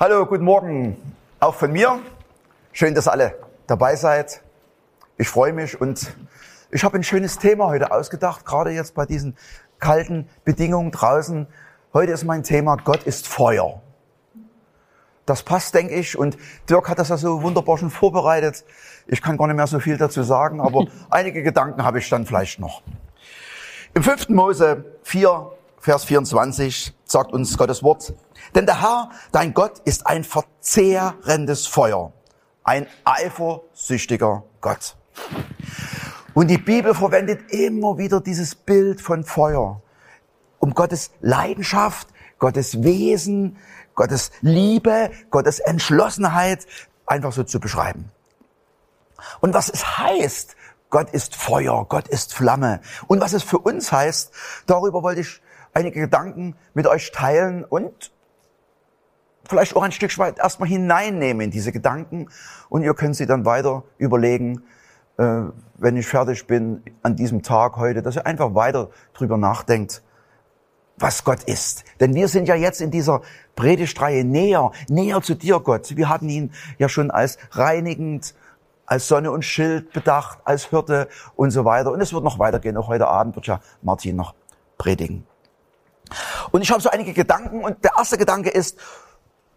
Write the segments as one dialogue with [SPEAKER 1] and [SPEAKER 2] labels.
[SPEAKER 1] Hallo, guten Morgen auch von mir. Schön, dass alle dabei seid. Ich freue mich und ich habe ein schönes Thema heute ausgedacht, gerade jetzt bei diesen kalten Bedingungen draußen. Heute ist mein Thema Gott ist Feuer. Das passt, denke ich, und Dirk hat das ja so wunderbar schon vorbereitet. Ich kann gar nicht mehr so viel dazu sagen, aber einige Gedanken habe ich dann vielleicht noch. Im 5. Mose 4, Vers 24 sagt uns Gottes Wort, denn der Herr, dein Gott, ist ein verzehrendes Feuer, ein eifersüchtiger Gott. Und die Bibel verwendet immer wieder dieses Bild von Feuer, um Gottes Leidenschaft, Gottes Wesen, Gottes Liebe, Gottes Entschlossenheit einfach so zu beschreiben. Und was es heißt, Gott ist Feuer, Gott ist Flamme. Und was es für uns heißt, darüber wollte ich einige Gedanken mit euch teilen und vielleicht auch ein Stück weit erstmal hineinnehmen in diese Gedanken und ihr könnt sie dann weiter überlegen, äh, wenn ich fertig bin an diesem Tag heute, dass ihr einfach weiter drüber nachdenkt, was Gott ist. Denn wir sind ja jetzt in dieser Predigtreihe näher, näher zu dir, Gott. Wir hatten ihn ja schon als reinigend, als Sonne und Schild bedacht, als Hirte und so weiter. Und es wird noch weitergehen. Auch heute Abend wird ja Martin noch predigen. Und ich habe so einige Gedanken und der erste Gedanke ist,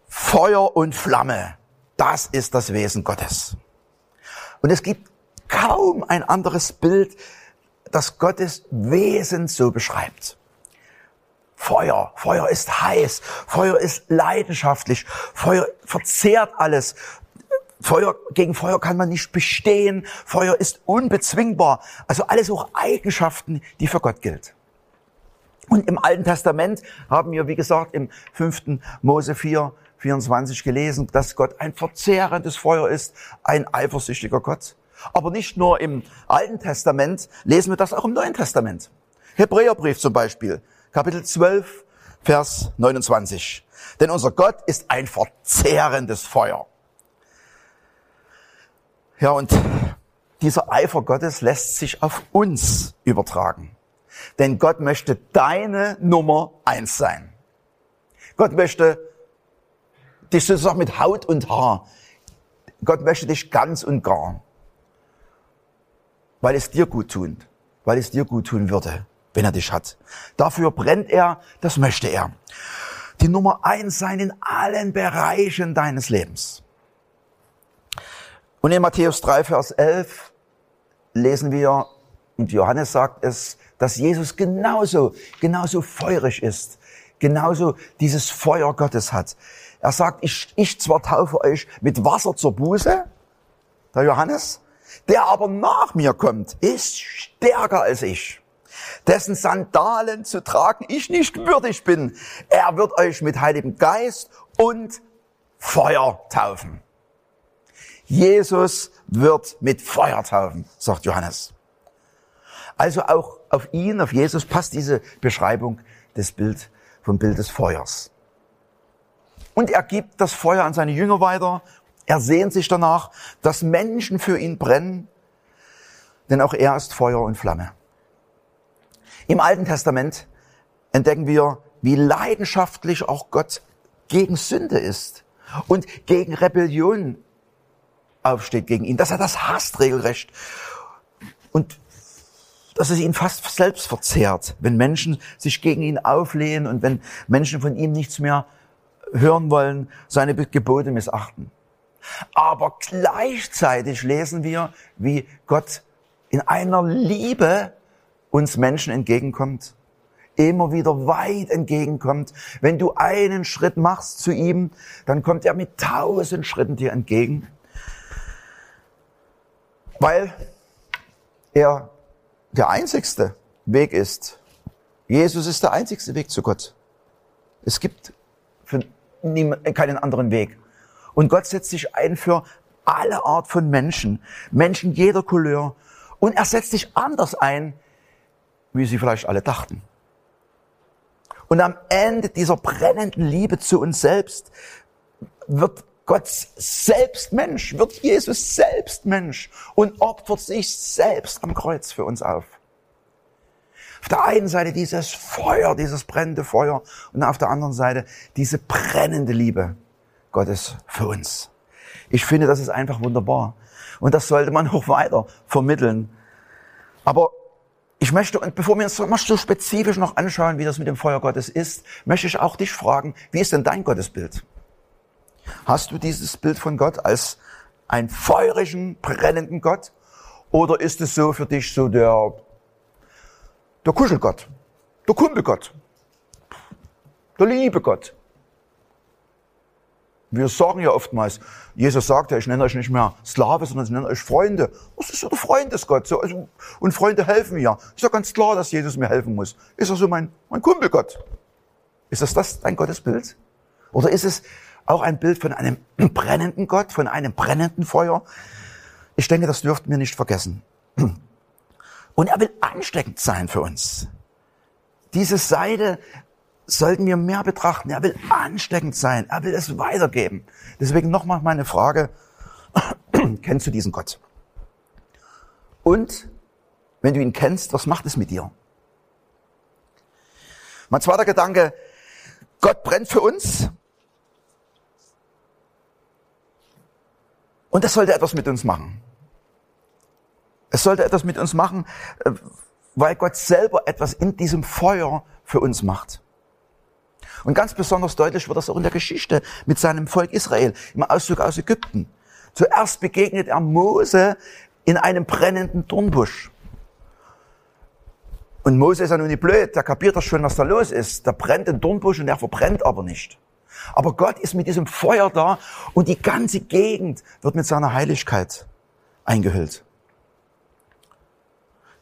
[SPEAKER 1] Feuer und Flamme. Das ist das Wesen Gottes. Und es gibt kaum ein anderes Bild, das Gottes Wesen so beschreibt. Feuer, Feuer ist heiß, Feuer ist leidenschaftlich, Feuer verzehrt alles. Feuer, gegen Feuer kann man nicht bestehen, Feuer ist unbezwingbar. Also alles auch Eigenschaften, die für Gott gilt. Und im Alten Testament haben wir, wie gesagt, im fünften Mose 4, 24 gelesen, dass Gott ein verzehrendes Feuer ist, ein eifersüchtiger Gott. Aber nicht nur im Alten Testament, lesen wir das auch im Neuen Testament. Hebräerbrief zum Beispiel, Kapitel 12, Vers 29. Denn unser Gott ist ein verzehrendes Feuer. Ja, und dieser Eifer Gottes lässt sich auf uns übertragen. Denn Gott möchte deine Nummer eins sein. Gott möchte dich sozusagen mit Haut und Haar. Gott möchte dich ganz und gar. Weil es dir gut tut. Weil es dir gut tun würde, wenn er dich hat. Dafür brennt er, das möchte er. Die Nummer eins sein in allen Bereichen deines Lebens. Und in Matthäus 3, Vers 11 lesen wir, und Johannes sagt es, dass Jesus genauso, genauso feurig ist, genauso dieses Feuer Gottes hat. Er sagt, ich, ich zwar taufe euch mit Wasser zur Buße, der Johannes, der aber nach mir kommt, ist stärker als ich, dessen Sandalen zu tragen ich nicht würdig bin. Er wird euch mit Heiligem Geist und Feuer taufen. Jesus wird mit Feuer taufen, sagt Johannes. Also auch auf ihn, auf Jesus passt diese Beschreibung des Bild, vom Bild des Feuers. Und er gibt das Feuer an seine Jünger weiter. Er sehnt sich danach, dass Menschen für ihn brennen, denn auch er ist Feuer und Flamme. Im Alten Testament entdecken wir, wie leidenschaftlich auch Gott gegen Sünde ist und gegen Rebellion aufsteht gegen ihn, dass er das hasst regelrecht. Und dass es ihn fast selbst verzehrt, wenn Menschen sich gegen ihn auflehnen und wenn Menschen von ihm nichts mehr hören wollen, seine Gebote missachten. Aber gleichzeitig lesen wir, wie Gott in einer Liebe uns Menschen entgegenkommt, immer wieder weit entgegenkommt. Wenn du einen Schritt machst zu ihm, dann kommt er mit tausend Schritten dir entgegen, weil er der einzigste Weg ist. Jesus ist der einzigste Weg zu Gott. Es gibt für keinen anderen Weg. Und Gott setzt sich ein für alle Art von Menschen, Menschen jeder Couleur. Und er setzt sich anders ein, wie sie vielleicht alle dachten. Und am Ende dieser brennenden Liebe zu uns selbst wird Gott selbst Mensch, wird Jesus selbst Mensch und opfert sich selbst am Kreuz für uns auf. Auf der einen Seite dieses Feuer, dieses brennende Feuer und auf der anderen Seite diese brennende Liebe Gottes für uns. Ich finde, das ist einfach wunderbar. Und das sollte man auch weiter vermitteln. Aber ich möchte, und bevor wir uns mal so spezifisch noch anschauen, wie das mit dem Feuer Gottes ist, möchte ich auch dich fragen, wie ist denn dein Gottesbild? Hast du dieses Bild von Gott als einen feurigen, brennenden Gott? Oder ist es so für dich so der der Kuschelgott, der Kumpelgott, der Liebegott. Wir sagen ja oftmals, Jesus sagt ja, ich nenne euch nicht mehr Sklave, sondern ich nenne euch Freunde. Das ist ja der Freundesgott. So, also, und Freunde helfen mir. Ist ja ganz klar, dass Jesus mir helfen muss. Ist er so mein, mein Kumpelgott? Ist das das dein Gottesbild? Oder ist es auch ein Bild von einem brennenden Gott, von einem brennenden Feuer? Ich denke, das dürften wir nicht vergessen. Und er will ansteckend sein für uns. Diese Seite sollten wir mehr betrachten. Er will ansteckend sein. Er will es weitergeben. Deswegen nochmal meine Frage. kennst du diesen Gott? Und wenn du ihn kennst, was macht es mit dir? Mein zweiter Gedanke, Gott brennt für uns. Und das sollte etwas mit uns machen. Es sollte etwas mit uns machen, äh, weil Gott selber etwas in diesem Feuer für uns macht. Und ganz besonders deutlich wird das auch in der Geschichte mit seinem Volk Israel, im Auszug aus Ägypten. Zuerst begegnet er Mose in einem brennenden Dornbusch. Und Mose ist ja nun nicht blöd, der kapiert das schon, was da los ist. Da brennt ein Dornbusch und der verbrennt aber nicht. Aber Gott ist mit diesem Feuer da und die ganze Gegend wird mit seiner Heiligkeit eingehüllt.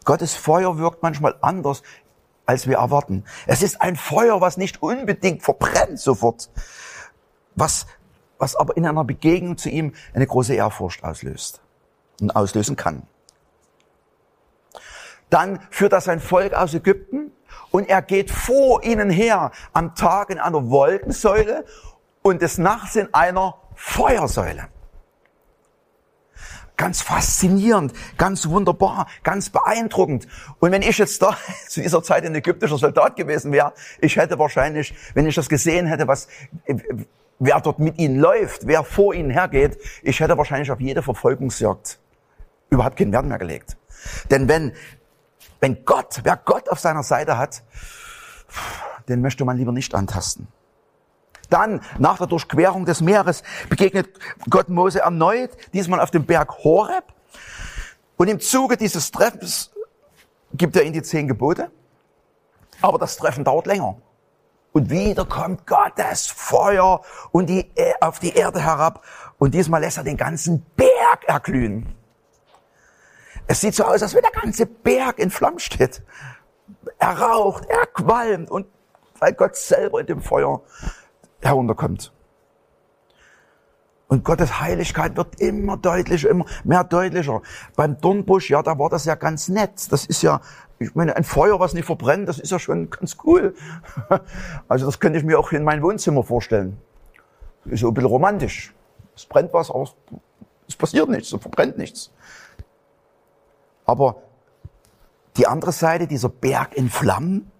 [SPEAKER 1] Gottes Feuer wirkt manchmal anders, als wir erwarten. Es ist ein Feuer, was nicht unbedingt verbrennt sofort, was, was aber in einer Begegnung zu ihm eine große Ehrfurcht auslöst und auslösen kann. Dann führt er sein Volk aus Ägypten und er geht vor ihnen her am Tag in einer Wolkensäule und des Nachts in einer Feuersäule. Ganz faszinierend, ganz wunderbar, ganz beeindruckend. Und wenn ich jetzt da zu dieser Zeit ein ägyptischer Soldat gewesen wäre, ich hätte wahrscheinlich, wenn ich das gesehen hätte, was, wer dort mit ihnen läuft, wer vor ihnen hergeht, ich hätte wahrscheinlich auf jede Verfolgungsjagd überhaupt keinen Wert mehr gelegt. Denn wenn, wenn Gott, wer Gott auf seiner Seite hat, den möchte man lieber nicht antasten. Dann, nach der Durchquerung des Meeres, begegnet Gott Mose erneut, diesmal auf dem Berg Horeb. Und im Zuge dieses Treffens gibt er ihm die zehn Gebote. Aber das Treffen dauert länger. Und wieder kommt Gottes Feuer und die, e, auf die Erde herab. Und diesmal lässt er den ganzen Berg erglühen. Es sieht so aus, als wenn der ganze Berg in Flammen steht. Er raucht, er qualmt und weil Gott selber in dem Feuer herunterkommt. Und Gottes Heiligkeit wird immer deutlicher, immer mehr deutlicher. Beim Dornbusch, ja, da war das ja ganz nett. Das ist ja, ich meine, ein Feuer, was nicht verbrennt, das ist ja schon ganz cool. Also das könnte ich mir auch in mein Wohnzimmer vorstellen. Ist so ein bisschen romantisch. Es brennt was, aber es passiert nichts, es verbrennt nichts. Aber die andere Seite, dieser Berg in Flammen,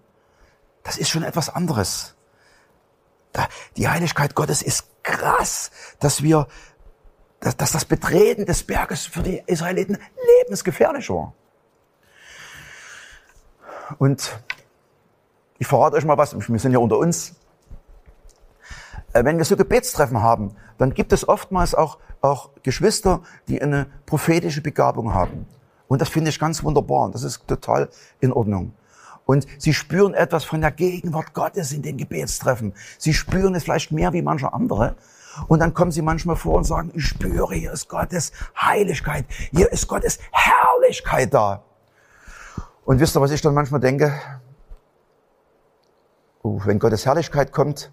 [SPEAKER 1] das ist schon etwas anderes. Die Heiligkeit Gottes ist krass, dass wir, dass, dass das Betreten des Berges für die Israeliten lebensgefährlich war. Und ich verrate euch mal was, wir sind ja unter uns. Äh, wenn wir so Gebetstreffen haben, dann gibt es oftmals auch, auch Geschwister, die eine prophetische Begabung haben. Und das finde ich ganz wunderbar und das ist total in Ordnung. Und sie spüren etwas von der Gegenwart Gottes in den Gebetstreffen. Sie spüren es vielleicht mehr wie manche andere. Und dann kommen sie manchmal vor und sagen, ich spüre, hier ist Gottes Heiligkeit, hier ist Gottes Herrlichkeit da. Und wisst ihr, was ich dann manchmal denke? Oh, wenn Gottes Herrlichkeit kommt,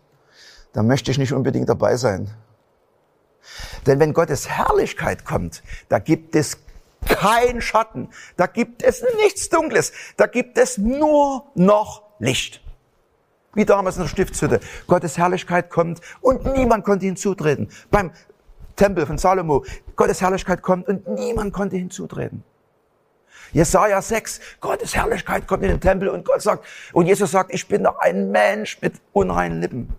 [SPEAKER 1] dann möchte ich nicht unbedingt dabei sein. Denn wenn Gottes Herrlichkeit kommt, da gibt es kein Schatten, da gibt es nichts Dunkles, da gibt es nur noch Licht. Wie damals in der Stiftshütte. Gottes Herrlichkeit kommt und niemand konnte hinzutreten. Beim Tempel von Salomo, Gottes Herrlichkeit kommt und niemand konnte hinzutreten. Jesaja 6, Gottes Herrlichkeit kommt in den Tempel und Gott sagt, und Jesus sagt, ich bin doch ein Mensch mit unreinen Lippen.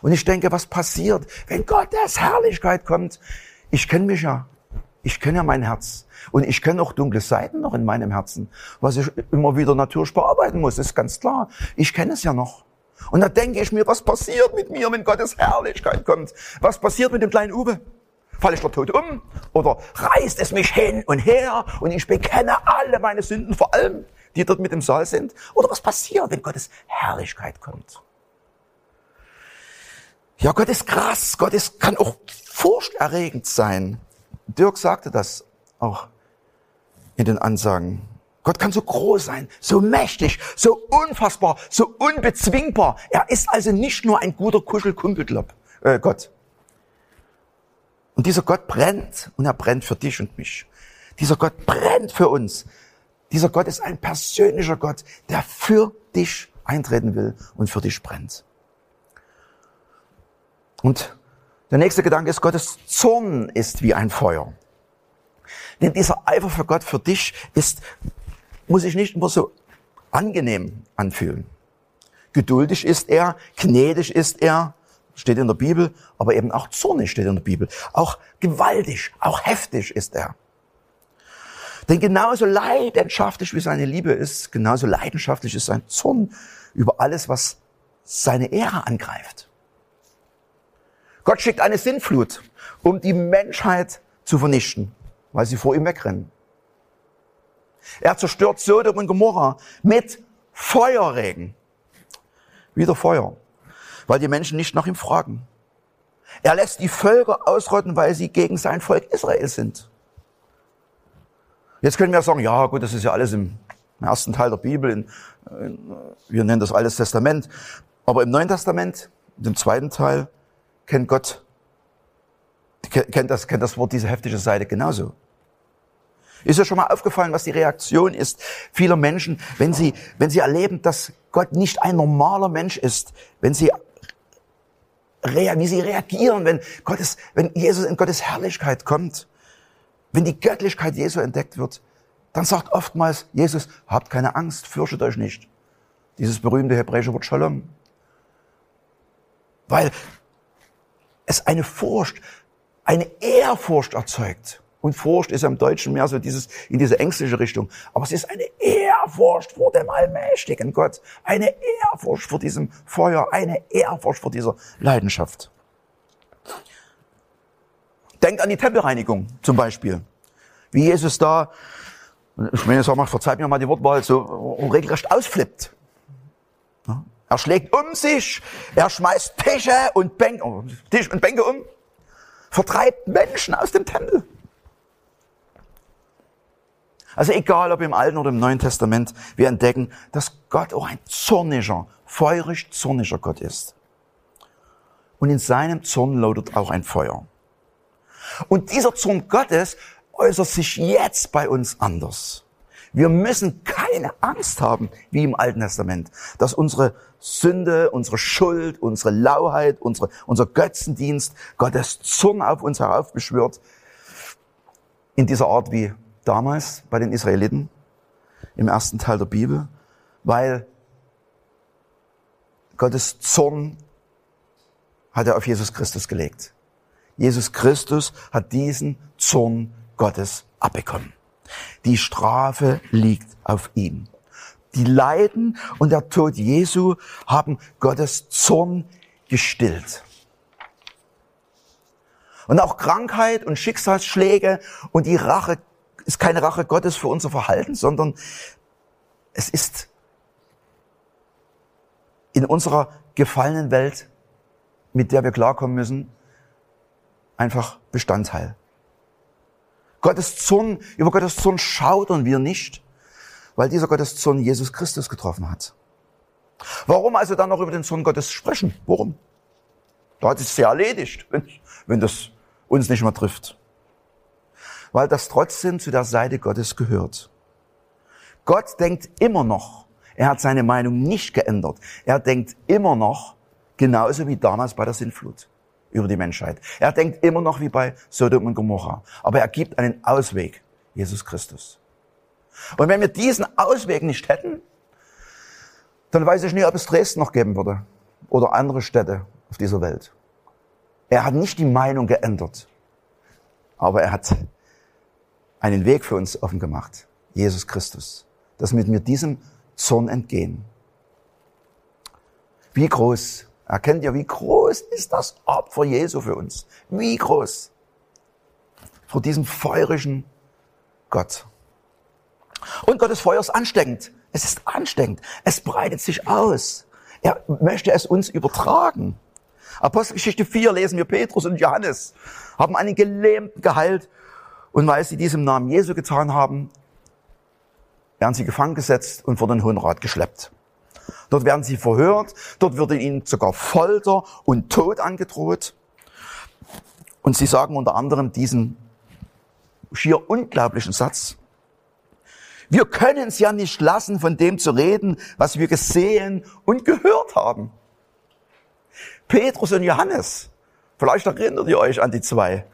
[SPEAKER 1] Und ich denke, was passiert, wenn Gottes Herrlichkeit kommt? Ich kenne mich ja. Ich kenne ja mein Herz. Und ich kenne auch dunkle Seiten noch in meinem Herzen, was ich immer wieder natürlich bearbeiten muss, ist ganz klar. Ich kenne es ja noch. Und da denke ich mir, was passiert mit mir, wenn Gottes Herrlichkeit kommt? Was passiert mit dem kleinen Uwe? Falle ich dort tot um? Oder reißt es mich hin und her und ich bekenne alle meine Sünden, vor allem die dort mit im Saal sind? Oder was passiert, wenn Gottes Herrlichkeit kommt? Ja, Gott ist krass. Gott ist, kann auch furchterregend sein. Dirk sagte das auch in den Ansagen. Gott kann so groß sein, so mächtig, so unfassbar, so unbezwingbar. Er ist also nicht nur ein guter Kuschelkumpelgott. Äh, Gott. Und dieser Gott brennt und er brennt für dich und mich. Dieser Gott brennt für uns. Dieser Gott ist ein persönlicher Gott, der für dich eintreten will und für dich brennt. Und der nächste Gedanke ist, Gottes Zorn ist wie ein Feuer. Denn dieser Eifer für Gott, für dich, ist, muss sich nicht immer so angenehm anfühlen. Geduldig ist er, gnädig ist er, steht in der Bibel, aber eben auch zornig steht in der Bibel. Auch gewaltig, auch heftig ist er. Denn genauso leidenschaftlich wie seine Liebe ist, genauso leidenschaftlich ist sein Zorn über alles, was seine Ehre angreift. Gott schickt eine Sintflut, um die Menschheit zu vernichten weil sie vor ihm wegrennen. Er zerstört Sodom und Gomorra mit Feuerregen. Wieder Feuer, weil die Menschen nicht nach ihm fragen. Er lässt die Völker ausrotten, weil sie gegen sein Volk Israel sind. Jetzt können wir sagen, ja gut, das ist ja alles im ersten Teil der Bibel, in, in, wir nennen das Altes Testament. Aber im Neuen Testament, im zweiten Teil, kennt Gott, kennt das, kennt das Wort diese heftige Seite genauso. Ist ja schon mal aufgefallen, was die Reaktion ist vieler Menschen, wenn sie, wenn sie erleben, dass Gott nicht ein normaler Mensch ist, wenn sie wie sie reagieren, wenn Gottes, wenn Jesus in Gottes Herrlichkeit kommt, wenn die Göttlichkeit Jesu entdeckt wird, dann sagt oftmals Jesus, habt keine Angst, fürchtet euch nicht. Dieses berühmte hebräische Wort Shalom. Weil es eine Furcht, eine Ehrfurcht erzeugt. Und Furcht ist im Deutschen mehr so dieses, in diese ängstliche Richtung. Aber es ist eine Ehrfurcht vor dem allmächtigen Gott. Eine Ehrfurcht vor diesem Feuer. Eine Ehrfurcht vor dieser Leidenschaft. Denkt an die Tempelreinigung zum Beispiel. Wie Jesus da, ich meine, sag mal, verzeiht mir mal die Wortwahl, so regelrecht ausflippt. Er schlägt um sich, er schmeißt Tische und Bänke, oh, Tisch und Bänke um, vertreibt Menschen aus dem Tempel. Also egal ob im Alten oder im Neuen Testament, wir entdecken, dass Gott auch ein zorniger, feurig zorniger Gott ist. Und in seinem Zorn lautet auch ein Feuer. Und dieser Zorn Gottes äußert sich jetzt bei uns anders. Wir müssen keine Angst haben, wie im Alten Testament, dass unsere Sünde, unsere Schuld, unsere Lauheit, unsere, unser Götzendienst Gottes Zorn auf uns heraufbeschwört, in dieser Art, wie damals bei den Israeliten im ersten Teil der Bibel, weil Gottes Zorn hat er auf Jesus Christus gelegt. Jesus Christus hat diesen Zorn Gottes abbekommen. Die Strafe liegt auf ihm. Die Leiden und der Tod Jesu haben Gottes Zorn gestillt. Und auch Krankheit und Schicksalsschläge und die Rache ist keine Rache Gottes für unser Verhalten, sondern es ist in unserer gefallenen Welt, mit der wir klarkommen müssen, einfach Bestandteil. Gottes Zorn, über Gottes Zorn schaudern wir nicht, weil dieser Gottes Zorn Jesus Christus getroffen hat. Warum also dann noch über den Zorn Gottes sprechen? Warum? Da hat es ja erledigt, wenn, wenn das uns nicht mehr trifft. Weil das trotzdem zu der Seite Gottes gehört. Gott denkt immer noch, er hat seine Meinung nicht geändert. Er denkt immer noch genauso wie damals bei der Sintflut über die Menschheit. Er denkt immer noch wie bei Sodom und Gomorra. Aber er gibt einen Ausweg, Jesus Christus. Und wenn wir diesen Ausweg nicht hätten, dann weiß ich nicht, ob es Dresden noch geben würde oder andere Städte auf dieser Welt. Er hat nicht die Meinung geändert, aber er hat einen Weg für uns offen gemacht, Jesus Christus, dass wir mit diesem Zorn entgehen. Wie groß Erkennt ihr, wie groß ist das Opfer Jesu für uns? Wie groß? Vor diesem feurigen Gott. Und Gottes Feuer ist ansteckend. Es ist ansteckend. Es breitet sich aus. Er möchte es uns übertragen. Apostelgeschichte 4 lesen wir Petrus und Johannes haben einen Gelähmten geheilt und weil sie dies im Namen Jesu getan haben, werden sie gefangen gesetzt und vor den Hohen Rat geschleppt. Dort werden sie verhört, dort wird ihnen sogar Folter und Tod angedroht. Und sie sagen unter anderem diesen schier unglaublichen Satz. Wir können es ja nicht lassen, von dem zu reden, was wir gesehen und gehört haben. Petrus und Johannes, vielleicht erinnert ihr euch an die zwei.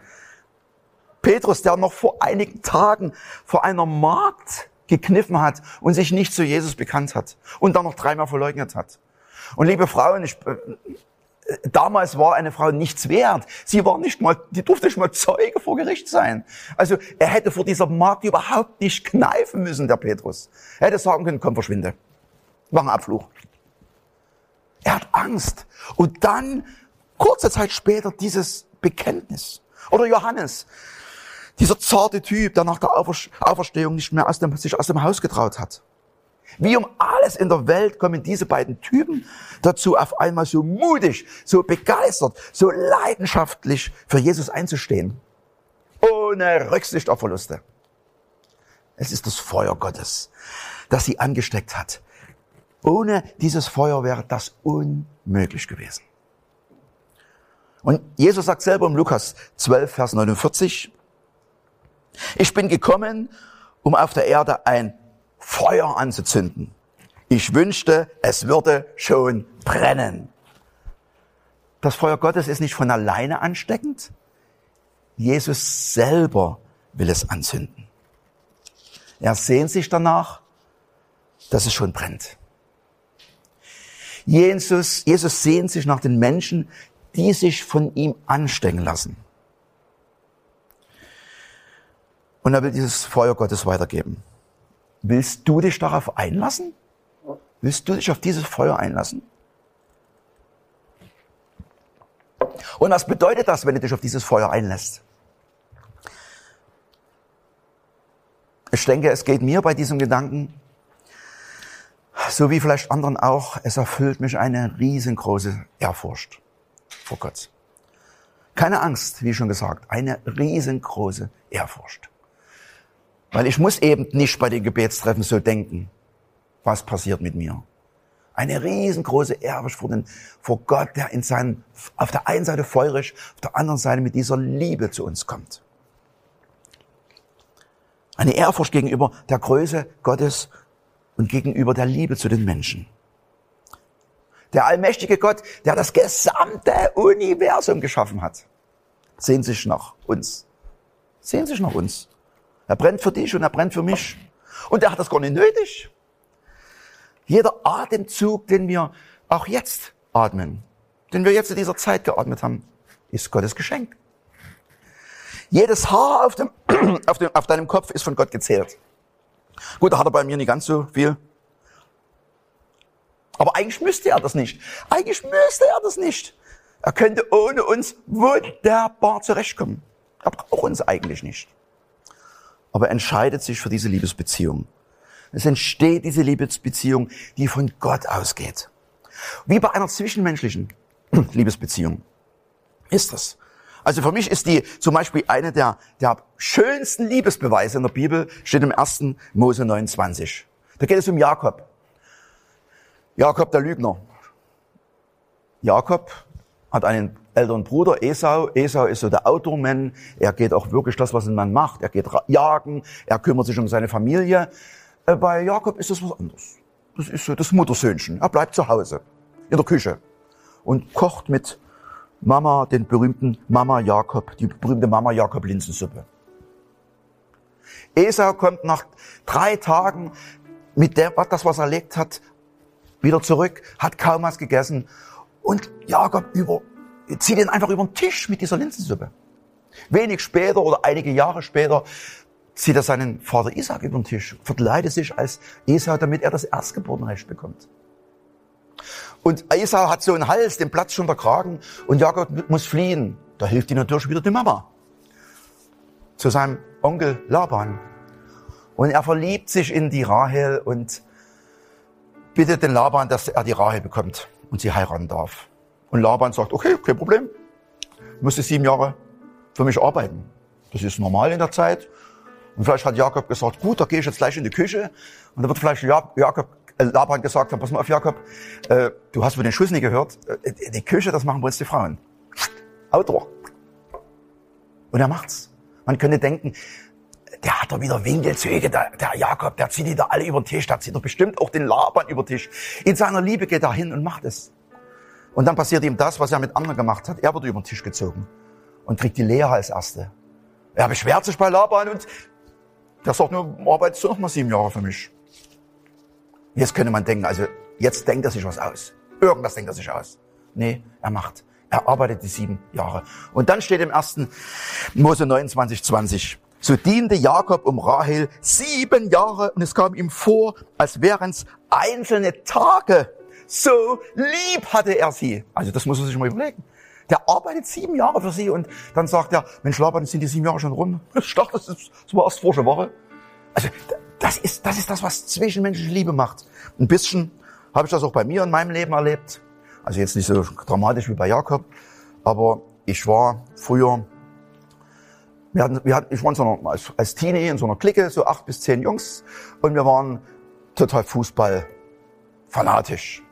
[SPEAKER 1] Petrus, der noch vor einigen Tagen vor einer Markt gekniffen hat und sich nicht zu Jesus bekannt hat und dann noch dreimal verleugnet hat. Und liebe Frauen, ich, äh, damals war eine Frau nichts wert. Sie war nicht mal, die durfte nicht mal Zeuge vor Gericht sein. Also er hätte vor dieser Magd überhaupt nicht kneifen müssen, der Petrus. Er hätte sagen können, komm, verschwinde. Mach einen Abfluch. Er hat Angst. Und dann, kurze Zeit später, dieses Bekenntnis. Oder Johannes, dieser zarte Typ, der nach der Auferstehung nicht mehr aus dem, sich aus dem Haus getraut hat. Wie um alles in der Welt kommen diese beiden Typen dazu, auf einmal so mutig, so begeistert, so leidenschaftlich für Jesus einzustehen. Ohne Rücksicht auf Verluste. Es ist das Feuer Gottes, das sie angesteckt hat. Ohne dieses Feuer wäre das unmöglich gewesen. Und Jesus sagt selber im Lukas 12, Vers 49, ich bin gekommen, um auf der Erde ein Feuer anzuzünden. Ich wünschte, es würde schon brennen. Das Feuer Gottes ist nicht von alleine ansteckend. Jesus selber will es anzünden. Er sehnt sich danach, dass es schon brennt. Jesus, Jesus sehnt sich nach den Menschen, die sich von ihm anstecken lassen. Und er will dieses Feuer Gottes weitergeben. Willst du dich darauf einlassen? Willst du dich auf dieses Feuer einlassen? Und was bedeutet das, wenn du dich auf dieses Feuer einlässt? Ich denke, es geht mir bei diesem Gedanken, so wie vielleicht anderen auch, es erfüllt mich eine riesengroße Ehrfurcht vor Gott. Keine Angst, wie schon gesagt, eine riesengroße Ehrfurcht. Weil ich muss eben nicht bei den Gebetstreffen so denken, was passiert mit mir. Eine riesengroße Ehrfurcht vor, den, vor Gott, der in seinen, auf der einen Seite feurig, auf der anderen Seite mit dieser Liebe zu uns kommt. Eine Ehrfurcht gegenüber der Größe Gottes und gegenüber der Liebe zu den Menschen. Der allmächtige Gott, der das gesamte Universum geschaffen hat, sehnt sich nach uns. Sehnt sich nach uns. Er brennt für dich und er brennt für mich. Und er hat das gar nicht nötig. Jeder Atemzug, den wir auch jetzt atmen, den wir jetzt in dieser Zeit geatmet haben, ist Gottes Geschenk. Jedes Haar auf, dem, auf, dem, auf deinem Kopf ist von Gott gezählt. Gut, da hat er bei mir nicht ganz so viel. Aber eigentlich müsste er das nicht. Eigentlich müsste er das nicht. Er könnte ohne uns wunderbar zurechtkommen. Er braucht uns eigentlich nicht. Aber er entscheidet sich für diese Liebesbeziehung. Es entsteht diese Liebesbeziehung, die von Gott ausgeht. Wie bei einer zwischenmenschlichen Liebesbeziehung ist das. Also für mich ist die zum Beispiel eine der, der schönsten Liebesbeweise in der Bibel, steht im 1. Mose 29. Da geht es um Jakob. Jakob der Lügner. Jakob hat einen älteren Bruder, Esau. Esau ist so der Outdoorman. Er geht auch wirklich das, was ein Mann macht. Er geht jagen. Er kümmert sich um seine Familie. Äh, bei Jakob ist es was anderes. Das ist so das Muttersöhnchen. Er bleibt zu Hause, in der Küche und kocht mit Mama den berühmten Mama Jakob, die berühmte Mama Jakob Linsensuppe. Esau kommt nach drei Tagen mit dem, das, was er erlegt hat, wieder zurück, hat kaum was gegessen und Jakob über, zieht ihn einfach über den Tisch mit dieser Linsensuppe. Wenig später oder einige Jahre später zieht er seinen Vater Isaac über den Tisch, verkleidet sich als Esau, damit er das Erstgeburtenrecht bekommt. Und Esau hat so einen Hals, den Platz schon der Kragen und Jakob muss fliehen. Da hilft ihm natürlich wieder die Mama. Zu seinem Onkel Laban. Und er verliebt sich in die Rahel und bittet den Laban, dass er die Rahel bekommt und sie heiraten darf. Und Laban sagt, okay, kein Problem. Musste sieben Jahre für mich arbeiten. Das ist normal in der Zeit. Und vielleicht hat Jakob gesagt, gut, da gehe ich jetzt gleich in die Küche. Und da wird vielleicht Jakob, äh, Laban gesagt pass mal auf, Jakob, äh, du hast wohl den Schuss nicht gehört. Äh, die Küche, das machen bei uns die Frauen. Outdoor. Und er macht's. Man könnte denken, der hat doch wieder Winkelzüge, der, der Jakob, der zieht die da alle über den Tisch, der zieht doch bestimmt auch den Laban über den Tisch. In seiner Liebe geht er hin und macht es. Und dann passiert ihm das, was er mit anderen gemacht hat. Er wird über den Tisch gezogen und kriegt die Lehre als Erste. Er beschwert sich bei Laban und der sagt nur, arbeitest du noch mal sieben Jahre für mich. Jetzt könnte man denken, also jetzt denkt er sich was aus. Irgendwas denkt er sich aus. Nee, er macht. Er arbeitet die sieben Jahre. Und dann steht im ersten Mose 29, 20. So diente Jakob um Rahel sieben Jahre und es kam ihm vor, als wären es einzelne Tage. So lieb hatte er sie. Also das muss man sich mal überlegen. Der arbeitet sieben Jahre für sie und dann sagt er, Mensch Laban, sind die sieben Jahre schon rum? Ich das, ist, das war erst vorige Woche. Also das ist, das ist das, was zwischenmenschliche Liebe macht. Ein bisschen habe ich das auch bei mir in meinem Leben erlebt. Also jetzt nicht so dramatisch wie bei Jakob, aber ich war früher wir hatten, wir hatten, ich war in so einer, als, als Teenie in so einer Clique, so acht bis zehn Jungs, und wir waren total Fußball fanatisch.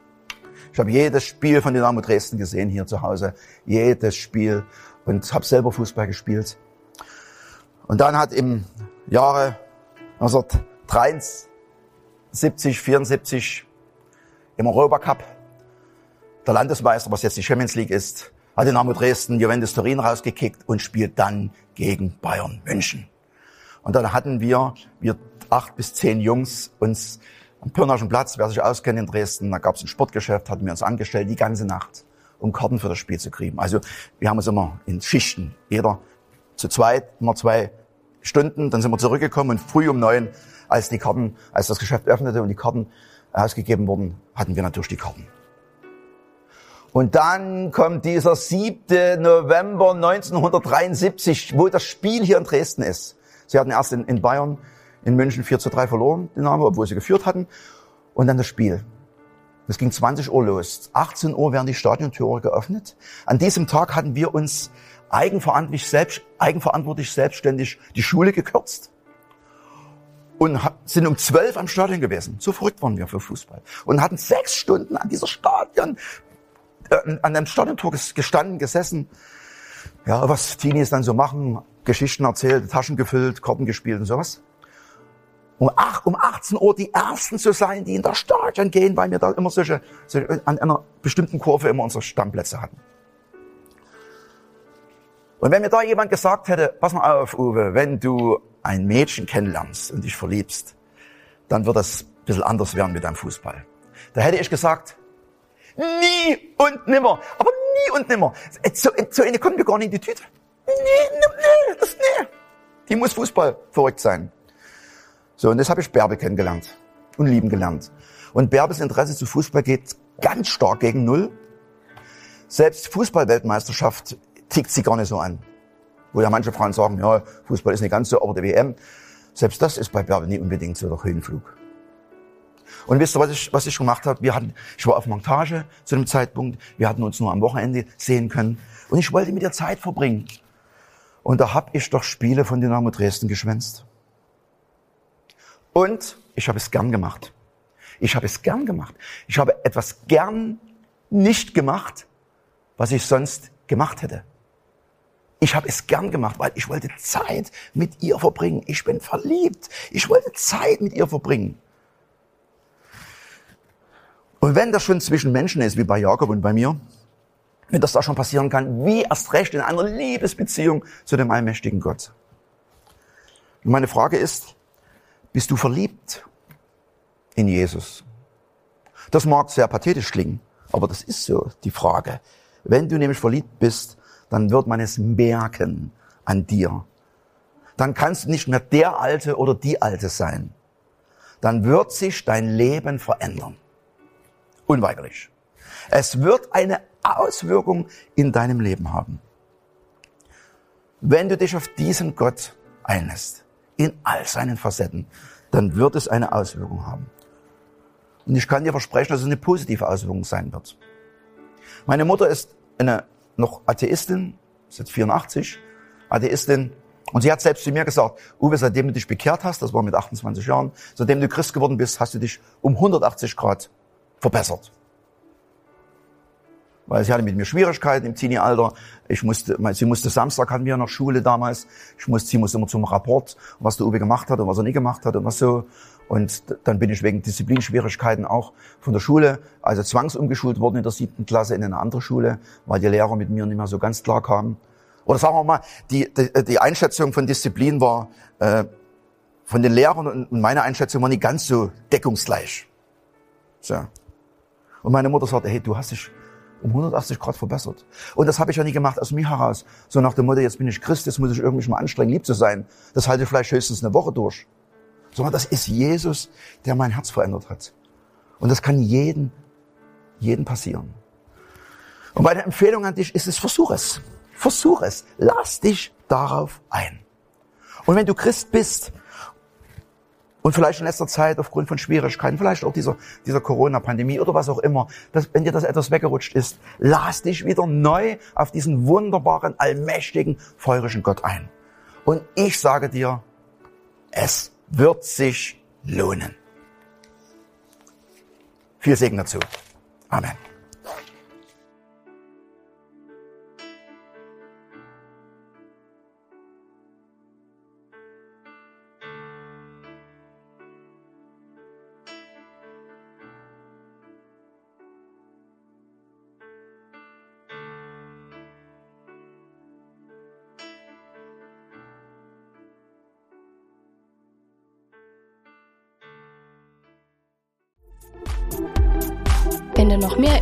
[SPEAKER 1] Ich habe jedes Spiel von Dynamo Dresden gesehen hier zu Hause, jedes Spiel und habe selber Fußball gespielt. Und dann hat im Jahre 1973, 74 im Europacup der Landesmeister, was jetzt die Champions League ist, hat Dynamo Dresden Juventus Turin rausgekickt und spielt dann gegen Bayern München. Und dann hatten wir, wir acht bis zehn Jungs, uns am Pirnaschen Platz, wer sich auskennt in Dresden, da gab es ein Sportgeschäft, hatten wir uns angestellt die ganze Nacht, um Karten für das Spiel zu kriegen. Also wir haben uns immer in Schichten, jeder zu zweit, immer zwei Stunden, dann sind wir zurückgekommen und früh um neun, als die Karten, als das Geschäft öffnete und die Karten ausgegeben wurden, hatten wir natürlich die Karten. Und dann kommt dieser 7. November 1973, wo das Spiel hier in Dresden ist. Sie hatten erst in, in Bayern, in München 4 zu 3 verloren, den Namen, obwohl sie geführt hatten. Und dann das Spiel. Das ging 20 Uhr los. 18 Uhr werden die Stadiontore geöffnet. An diesem Tag hatten wir uns eigenverantwortlich, selbst, eigenverantwortlich selbstständig die Schule gekürzt und sind um 12 am Stadion gewesen. So verrückt waren wir für Fußball. Und hatten sechs Stunden an dieser Stadion äh, an einem Stadiontor gestanden, gesessen. Ja, was Teenies dann so machen, Geschichten erzählt, Taschen gefüllt, Karten gespielt und sowas. Um, ach, um 18 Uhr die Ersten zu sein, die in das Stadion gehen, weil wir da immer solche, so an einer bestimmten Kurve immer unsere Stammplätze hatten. Und wenn mir da jemand gesagt hätte, pass mal auf, Uwe, wenn du ein Mädchen kennenlernst und dich verliebst, dann wird das ein bisschen anders werden mit deinem Fußball. Da hätte ich gesagt, Nie und nimmer. Aber nie und nimmer. Zu, zu Ende kommen wir gar nicht in die Tüte. Nee, nee, das nee. Die muss Fußball verrückt sein. So, und das habe ich Bärbe kennengelernt und lieben gelernt. Und Bärbes Interesse zu Fußball geht ganz stark gegen Null. Selbst Fußballweltmeisterschaft tickt sie gar nicht so an. Wo ja manche Frauen sagen, ja, Fußball ist nicht ganz so, aber die WM, selbst das ist bei Bärbel nicht unbedingt so der Höhenflug. Und wisst ihr, was ich, was ich gemacht habe? Wir hatten, ich war auf Montage zu dem Zeitpunkt. Wir hatten uns nur am Wochenende sehen können. Und ich wollte mit ihr Zeit verbringen. Und da habe ich doch Spiele von Dynamo Dresden geschwänzt. Und ich habe es gern gemacht. Ich habe es gern gemacht. Ich habe etwas gern nicht gemacht, was ich sonst gemacht hätte. Ich habe es gern gemacht, weil ich wollte Zeit mit ihr verbringen. Ich bin verliebt. Ich wollte Zeit mit ihr verbringen. Und wenn das schon zwischen Menschen ist, wie bei Jakob und bei mir, wenn das da schon passieren kann, wie erst recht in einer Liebesbeziehung zu dem allmächtigen Gott. Und meine Frage ist, bist du verliebt in Jesus? Das mag sehr pathetisch klingen, aber das ist so die Frage. Wenn du nämlich verliebt bist, dann wird man es merken an dir. Dann kannst du nicht mehr der Alte oder die Alte sein. Dann wird sich dein Leben verändern. Unweigerlich. Es wird eine Auswirkung in deinem Leben haben. Wenn du dich auf diesen Gott einlässt, in all seinen Facetten, dann wird es eine Auswirkung haben. Und ich kann dir versprechen, dass es eine positive Auswirkung sein wird. Meine Mutter ist eine noch Atheistin, seit 84, Atheistin, und sie hat selbst zu mir gesagt, Uwe, seitdem du dich bekehrt hast, das war mit 28 Jahren, seitdem du Christ geworden bist, hast du dich um 180 Grad verbessert weil sie hatte mit mir Schwierigkeiten im Teenie-Alter. Ich musste, sie musste Samstag hatten wir noch Schule damals. Ich musste, sie musste immer zum Rapport, was der Uwe gemacht hat und was er nie gemacht hat und was so. Und dann bin ich wegen Disziplinschwierigkeiten auch von der Schule, also zwangsumgeschult worden in der siebten Klasse in eine andere Schule, weil die Lehrer mit mir nicht mehr so ganz klar kamen. Oder sagen wir mal, die, die, die Einschätzung von Disziplin war äh, von den Lehrern und meine Einschätzung war nicht ganz so deckungsgleich. So. Und meine Mutter sagte, hey, du hast dich um 180 Grad verbessert. Und das habe ich ja nie gemacht aus mir heraus. So nach dem Motto, jetzt bin ich Christ, jetzt muss ich irgendwie mal anstrengen, lieb zu sein. Das halte ich vielleicht höchstens eine Woche durch. Sondern das ist Jesus, der mein Herz verändert hat. Und das kann jeden, jeden passieren. Und meine Empfehlung an dich ist es, versuch es. Versuch es. Lass dich darauf ein. Und wenn du Christ bist und vielleicht in letzter Zeit aufgrund von Schwierigkeiten, vielleicht auch dieser, dieser Corona-Pandemie oder was auch immer, dass, wenn dir das etwas weggerutscht ist, lass dich wieder neu auf diesen wunderbaren, allmächtigen, feurigen Gott ein. Und ich sage dir, es wird sich lohnen. Viel Segen dazu. Amen.